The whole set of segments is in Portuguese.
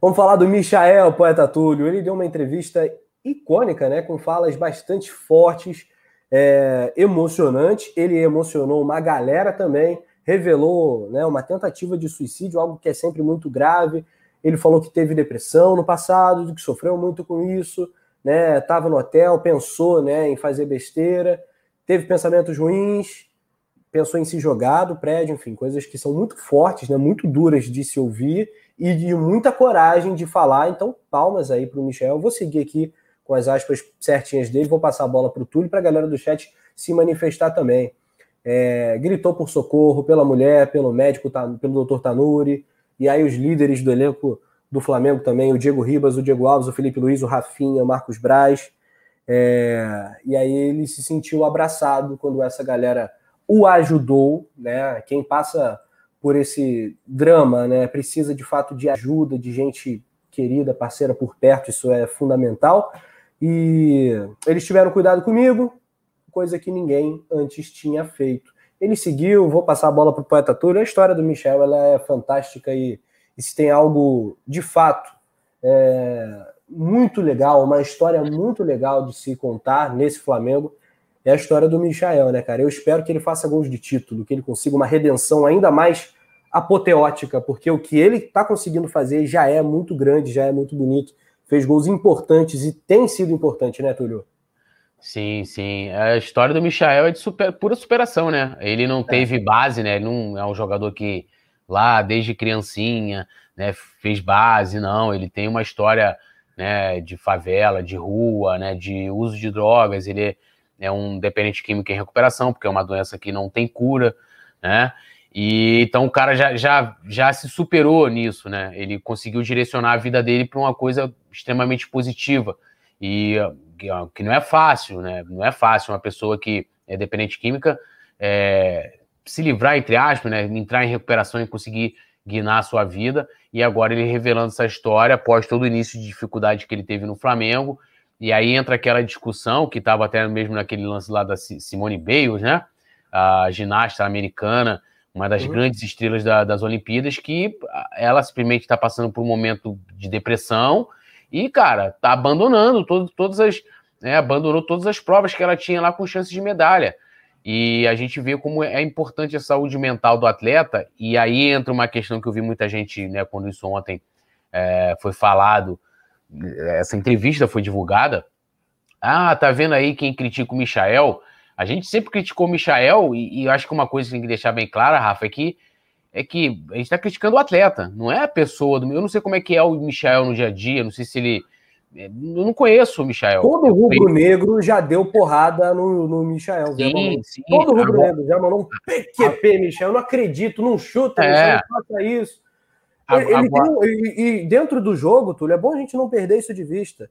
Vamos falar do Michael, poeta Túlio. Ele deu uma entrevista icônica, né? Com falas bastante fortes, é, emocionantes. Ele emocionou uma galera também, revelou né, uma tentativa de suicídio, algo que é sempre muito grave. Ele falou que teve depressão no passado, que sofreu muito com isso, né? Tava no hotel, pensou, né, em fazer besteira, teve pensamentos ruins, pensou em se jogar do prédio, enfim, coisas que são muito fortes, né, muito duras de se ouvir e de muita coragem de falar. Então, palmas aí para o Michel. Eu vou seguir aqui com as aspas certinhas dele, vou passar a bola para o Túlio para a galera do chat se manifestar também. É, gritou por socorro pela mulher, pelo médico, pelo doutor Tanuri, e aí os líderes do elenco do Flamengo também, o Diego Ribas, o Diego Alves, o Felipe Luiz, o Rafinha, o Marcos Braz. É, e aí ele se sentiu abraçado quando essa galera o ajudou, né? Quem passa por esse drama, né, precisa de fato de ajuda, de gente querida, parceira por perto, isso é fundamental. E eles tiveram cuidado comigo, coisa que ninguém antes tinha feito. Ele seguiu, vou passar a bola para o poeta Túlio. A história do Michel ela é fantástica e, e se tem algo de fato é, muito legal, uma história muito legal de se contar nesse Flamengo, é a história do Michael, né, cara? Eu espero que ele faça gols de título, que ele consiga uma redenção ainda mais apoteótica, porque o que ele está conseguindo fazer já é muito grande, já é muito bonito. Fez gols importantes e tem sido importante, né, Túlio? Sim, sim. A história do Michael é de super, pura superação, né? Ele não é. teve base, né? Ele não é um jogador que lá desde criancinha, né, fez base, não. Ele tem uma história, né, de favela, de rua, né, de uso de drogas. Ele é é um dependente químico em recuperação, porque é uma doença que não tem cura, né? E então o cara já, já, já se superou nisso, né? Ele conseguiu direcionar a vida dele para uma coisa extremamente positiva. E que não é fácil, né? Não é fácil uma pessoa que é dependente química é, se livrar, entre aspas, né? Entrar em recuperação e conseguir guinar a sua vida. E agora ele revelando essa história após todo o início de dificuldade que ele teve no Flamengo e aí entra aquela discussão que estava até mesmo naquele lance lá da Simone Biles, né? A ginasta americana, uma das uhum. grandes estrelas da, das Olimpíadas, que ela simplesmente está passando por um momento de depressão e, cara, tá abandonando todo, todas as. Né, abandonou todas as provas que ela tinha lá com chances de medalha. E a gente vê como é importante a saúde mental do atleta. E aí entra uma questão que eu vi muita gente, né, quando isso ontem é, foi falado, essa entrevista foi divulgada. Ah, tá vendo aí quem critica o Michael? A gente sempre criticou o Michael, e, e eu acho que uma coisa que tem que deixar bem clara, Rafa, é que é que a gente está criticando o atleta, não é a pessoa do. Eu não sei como é que é o Michael no dia a dia, não sei se ele. É, eu não conheço o Michael. Todo rubro-negro já deu porrada no, no Michael. Sim, sim. Todo rubro-negro já mandou um PQP, Michael. Eu não acredito, não chuta, é. não faça isso. Ele, tem, e, e, dentro do jogo, Túlio, é bom a gente não perder isso de vista.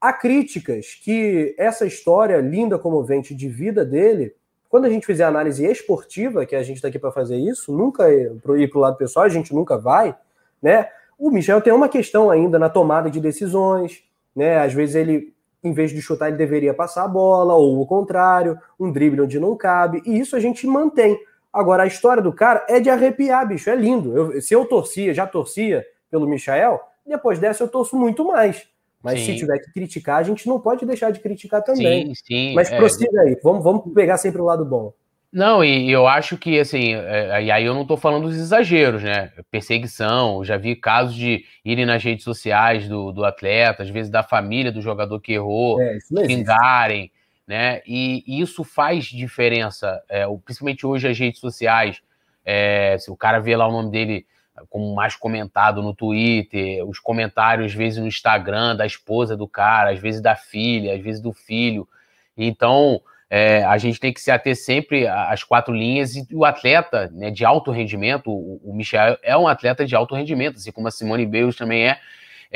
Há críticas que essa história linda, comovente de vida dele, quando a gente fizer análise esportiva, que a gente está aqui para fazer isso, nunca ir para o lado pessoal, a gente nunca vai, né? O Michel tem uma questão ainda na tomada de decisões, né? Às vezes ele, em vez de chutar, ele deveria passar a bola, ou o contrário, um drible onde não cabe, e isso a gente mantém. Agora, a história do cara é de arrepiar, bicho, é lindo. Eu, se eu torcia, já torcia pelo Michael, depois dessa eu torço muito mais. Mas sim. se tiver que criticar, a gente não pode deixar de criticar também. Sim, sim. Mas é... prossiga aí, vamos, vamos pegar sempre o lado bom. Não, e eu acho que, assim, é, e aí eu não tô falando dos exageros, né? Perseguição, já vi casos de irem nas redes sociais do, do atleta, às vezes da família do jogador que errou, é, xingarem né? E, isso faz diferença, é, principalmente hoje as redes sociais. É, se o cara vê lá o nome dele como mais comentado no Twitter, os comentários, às vezes, no Instagram da esposa do cara, às vezes da filha, às vezes do filho. Então, é, a gente tem que se ater sempre às quatro linhas e o atleta né, de alto rendimento, o, o Michel é um atleta de alto rendimento, assim como a Simone Biles também é.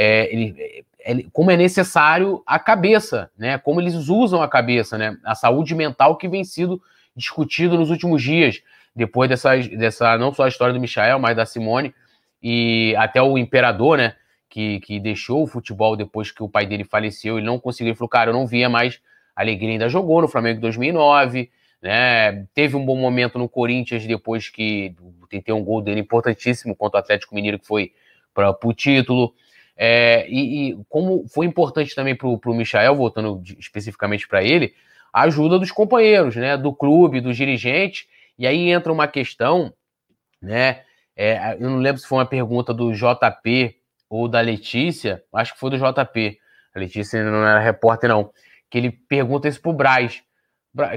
É ele, como é necessário a cabeça, né? Como eles usam a cabeça, né? A saúde mental que vem sido discutido nos últimos dias, depois dessa, dessa não só a história do Michael, mas da Simone e até o imperador, né? Que, que deixou o futebol depois que o pai dele faleceu, ele não conseguiu, ele falou, cara, eu não via mais alegria, ainda jogou no Flamengo em 2009, né? Teve um bom momento no Corinthians depois que tentei um gol dele importantíssimo contra o Atlético Mineiro que foi para o título. É, e, e, como foi importante também para o Michael, voltando especificamente para ele, a ajuda dos companheiros, né? Do clube, dos dirigentes. E aí entra uma questão, né? É, eu não lembro se foi uma pergunta do JP ou da Letícia, acho que foi do JP. A Letícia não era repórter, não. Que ele pergunta isso pro Braz.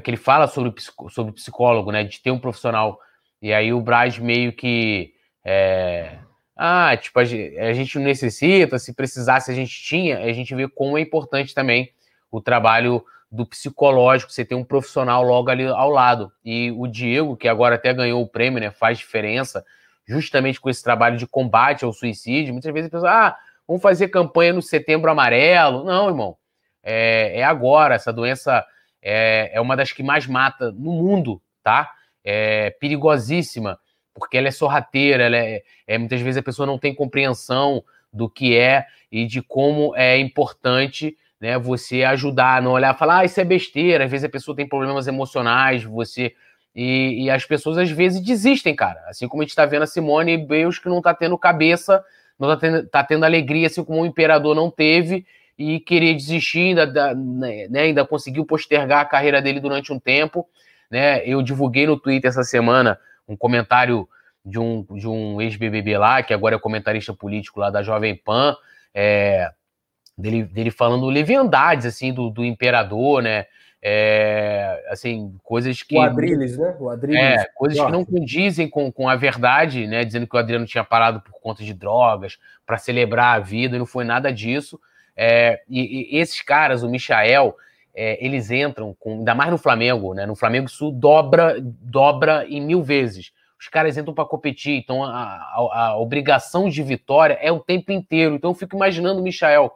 Que ele fala sobre, sobre psicólogo, né? De ter um profissional. E aí o Braz meio que. É, ah, tipo, a gente não necessita, se precisasse a gente tinha, a gente vê como é importante também o trabalho do psicológico, você tem um profissional logo ali ao lado. E o Diego, que agora até ganhou o prêmio, né, faz diferença, justamente com esse trabalho de combate ao suicídio. Muitas vezes a pessoa, ah, vamos fazer campanha no setembro amarelo. Não, irmão, é, é agora. Essa doença é, é uma das que mais mata no mundo, tá? É perigosíssima, porque ela é sorrateira, ela é, é muitas vezes a pessoa não tem compreensão do que é e de como é importante né? Você ajudar, não olhar, falar, ah, isso é besteira. Às vezes a pessoa tem problemas emocionais, você e, e as pessoas às vezes desistem, cara. Assim como a gente está vendo a Simone Beus que não está tendo cabeça, não está tendo, tá tendo alegria, assim como o imperador não teve e querer desistir, ainda, né, né, ainda conseguiu postergar a carreira dele durante um tempo. Né? Eu divulguei no Twitter essa semana um comentário de um, de um ex-BBB lá, que agora é comentarista político lá da Jovem Pan, é, dele, dele falando leviandades, assim, do, do imperador, né? É, assim, coisas que. O Adriles, né? O Adriles. É, coisas que não condizem com, com a verdade, né? Dizendo que o Adriano tinha parado por conta de drogas, para celebrar a vida, e não foi nada disso. É, e, e, esses caras, o Michael, é, eles entram, com, ainda mais no Flamengo, né? No Flamengo isso dobra, dobra em mil vezes. Os caras entram para competir, então a, a, a, obrigação de vitória é o tempo inteiro. Então eu fico imaginando o Michael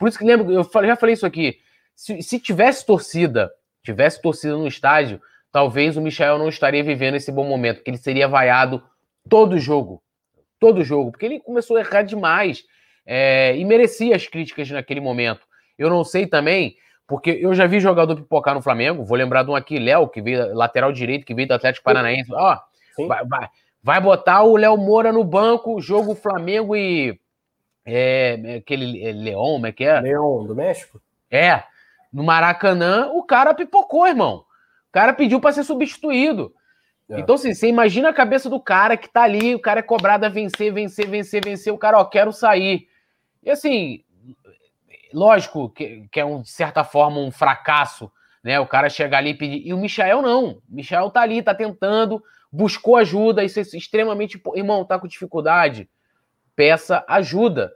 por isso que lembro, eu já falei isso aqui. Se, se tivesse torcida, tivesse torcida no estádio, talvez o Michel não estaria vivendo esse bom momento, porque ele seria vaiado todo jogo. Todo jogo, porque ele começou a errar demais é, e merecia as críticas naquele momento. Eu não sei também, porque eu já vi jogador pipocar no Flamengo, vou lembrar de um aqui, Léo, que veio lateral direito, que veio do Atlético Paranaense. Ó, vai, vai, vai botar o Léo Moura no banco, jogo Flamengo e é, é, aquele é, Leão, como é que é? Leão, do México? É. No Maracanã, o cara pipocou, irmão. O cara pediu para ser substituído. É. Então, assim, você imagina a cabeça do cara que tá ali, o cara é cobrado a vencer, vencer, vencer, vencer, o cara, ó, quero sair. E assim, lógico que, que é, um, de certa forma, um fracasso, né? O cara chegar ali e pedir. E o Michael não. O Michael tá ali, tá tentando, buscou ajuda, isso é extremamente. Irmão, tá com dificuldade. Peça ajuda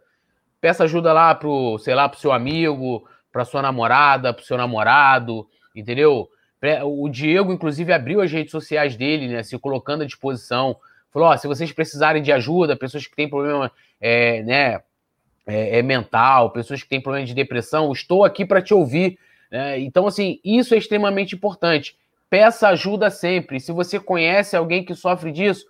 peça ajuda lá pro, sei lá, pro seu amigo, pra sua namorada, pro seu namorado, entendeu? O Diego, inclusive, abriu as redes sociais dele, né, se colocando à disposição. Falou: ó, se vocês precisarem de ajuda, pessoas que têm problema é, né, é, é mental, pessoas que têm problema de depressão, estou aqui para te ouvir. Né? Então, assim, isso é extremamente importante. Peça ajuda sempre. Se você conhece alguém que sofre disso,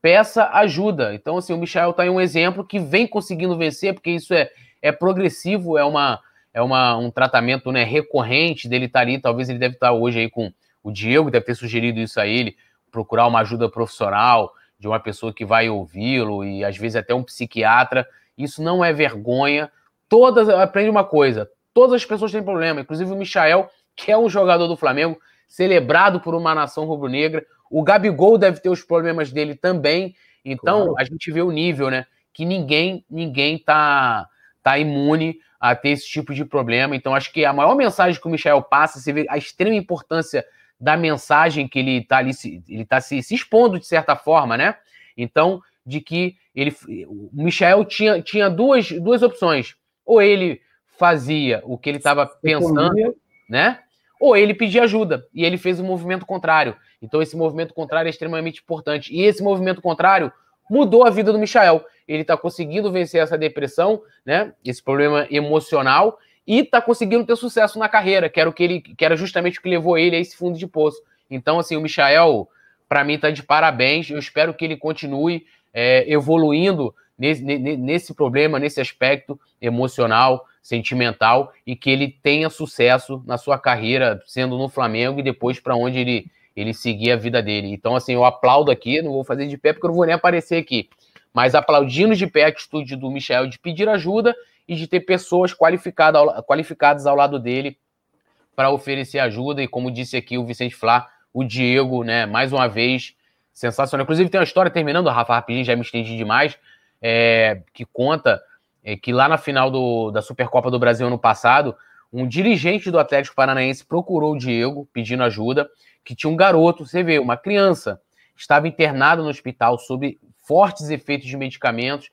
peça ajuda. Então, assim, o Michel está em um exemplo que vem conseguindo vencer, porque isso é, é progressivo, é, uma, é uma, um tratamento né, recorrente dele estar tá ali. Talvez ele deve estar tá hoje aí com o Diego, deve ter sugerido isso a ele, procurar uma ajuda profissional de uma pessoa que vai ouvi-lo e às vezes até um psiquiatra. Isso não é vergonha. Todas, aprende uma coisa, todas as pessoas têm problema, inclusive o Michael, que é um jogador do Flamengo, celebrado por uma nação rubro-negra. O Gabigol deve ter os problemas dele também. Então, claro. a gente vê o nível, né? Que ninguém, ninguém tá, tá imune a ter esse tipo de problema. Então, acho que a maior mensagem que o Michel passa, você vê a extrema importância da mensagem que ele está ali, ele tá se, se expondo de certa forma, né? Então, de que ele, o Michel tinha, tinha duas, duas opções. Ou ele fazia o que ele estava pensando, né? Ou ele pedia ajuda. E ele fez o um movimento contrário. Então, esse movimento contrário é extremamente importante. E esse movimento contrário mudou a vida do Michael. Ele está conseguindo vencer essa depressão, né? Esse problema emocional, e está conseguindo ter sucesso na carreira, que era o que ele, que era justamente o que levou ele a esse fundo de poço. Então, assim, o Michael, para mim, está de parabéns. Eu espero que ele continue é, evoluindo nesse, nesse problema, nesse aspecto emocional, sentimental, e que ele tenha sucesso na sua carreira, sendo no Flamengo e depois para onde ele ele seguir a vida dele. Então, assim, eu aplaudo aqui, não vou fazer de pé porque eu não vou nem aparecer aqui, mas aplaudindo de pé a atitude do Michel de pedir ajuda e de ter pessoas qualificadas, qualificadas ao lado dele para oferecer ajuda. E como disse aqui o Vicente Flá, o Diego, né, mais uma vez, sensacional. Inclusive, tem uma história terminando, Rafa, rapidinho, já me estendi demais, é, que conta é, que lá na final do, da Supercopa do Brasil ano passado, um dirigente do Atlético Paranaense procurou o Diego pedindo ajuda, que tinha um garoto, você vê, uma criança, estava internado no hospital sob fortes efeitos de medicamentos,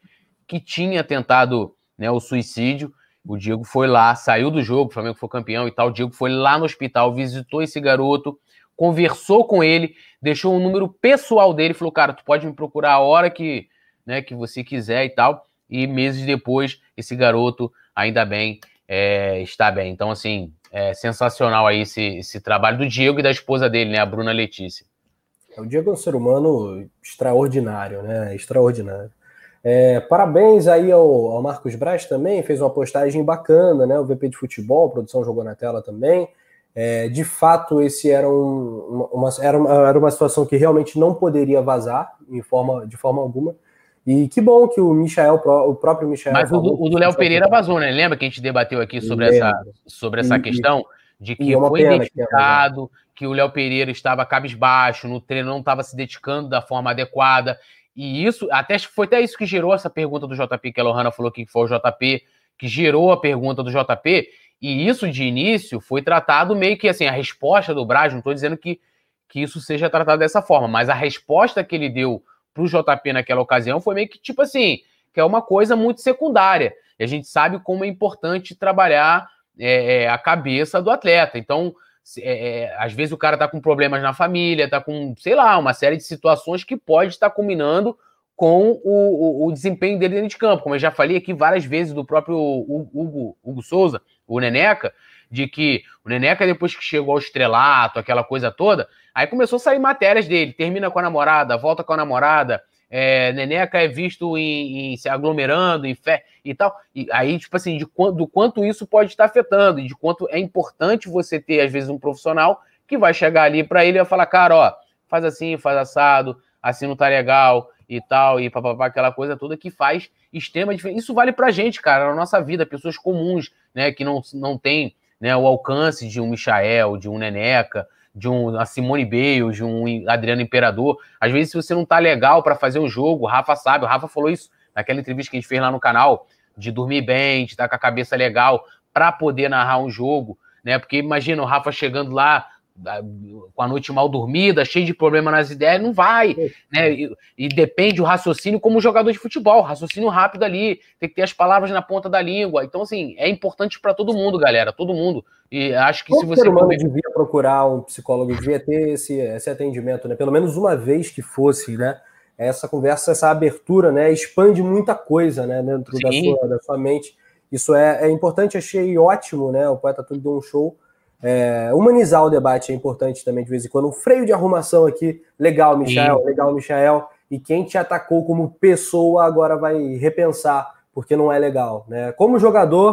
que tinha tentado né, o suicídio. O Diego foi lá, saiu do jogo, o Flamengo foi campeão e tal. O Diego foi lá no hospital, visitou esse garoto, conversou com ele, deixou um número pessoal dele, falou: Cara, tu pode me procurar a hora que, né, que você quiser e tal. E meses depois, esse garoto, ainda bem, é, está bem. Então, assim, é sensacional aí esse, esse trabalho do Diego e da esposa dele, né, a Bruna Letícia. É, o Diego é um ser humano extraordinário, né? Extraordinário. É, parabéns aí ao, ao, Marcos Braz também, fez uma postagem bacana, né? O VP de futebol, produção jogou na tela também. É, de fato, esse era, um, uma, era, uma, era uma situação que realmente não poderia vazar em forma, de forma alguma. E que bom que o Michael, o próprio Michael. Mas falou, o, do Léo Pereira vazou, né? Lembra que a gente debateu aqui sobre essa, sobre essa e, questão? De que é foi identificado que, que o Léo Pereira estava cabisbaixo, no treino não estava se dedicando da forma adequada. E isso, até foi até isso que gerou essa pergunta do JP, que a Lohana falou que foi o JP que gerou a pergunta do JP. E isso de início foi tratado meio que assim, a resposta do Braz, não estou dizendo que, que isso seja tratado dessa forma, mas a resposta que ele deu para o JP naquela ocasião foi meio que tipo assim, que é uma coisa muito secundária. E a gente sabe como é importante trabalhar é, é, a cabeça do atleta. Então, é, é, às vezes o cara tá com problemas na família, tá com, sei lá, uma série de situações que pode estar combinando com o, o, o, desempenho dele dentro de campo. Como eu já falei aqui várias vezes do próprio Hugo, Hugo Souza, o Neneca, de que o Neneca, depois que chegou ao estrelato, aquela coisa toda, aí começou a sair matérias dele, termina com a namorada, volta com a namorada, é, Neneca é visto em, em, se aglomerando, em fé e tal. E aí, tipo assim, de quanto, do quanto isso pode estar afetando, de quanto é importante você ter, às vezes, um profissional que vai chegar ali para ele e vai falar, cara, ó, faz assim, faz assado, assim não tá legal e tal, e papapá, aquela coisa toda que faz extrema diferença. Isso vale pra gente, cara, na nossa vida, pessoas comuns, né, que não, não tem né, o alcance de um Michael, de um Neneca, de um a Simone Bales, de um Adriano Imperador. Às vezes, se você não tá legal para fazer o jogo, o Rafa sabe, o Rafa falou isso naquela entrevista que a gente fez lá no canal, de dormir bem, de estar tá com a cabeça legal para poder narrar um jogo, né? Porque imagina o Rafa chegando lá com a noite mal dormida, cheio de problema nas ideias, não vai, né? E, e, depende o raciocínio como jogador de futebol, raciocínio rápido ali, tem que ter as palavras na ponta da língua. Então, assim, é importante para todo mundo, galera, todo mundo. E acho que Todo se você. ser humano devia procurar um psicólogo, devia ter esse, esse atendimento, né? Pelo menos uma vez que fosse, né? Essa conversa, essa abertura, né? Expande muita coisa, né? Dentro da sua, da sua mente. Isso é, é importante, achei ótimo, né? O Poeta Tudo deu um show é, humanizar o debate é importante também de vez em quando. Um freio de arrumação aqui, legal, Michael, Sim. legal, Michael. E quem te atacou como pessoa agora vai repensar, porque não é legal. Né? Como jogador,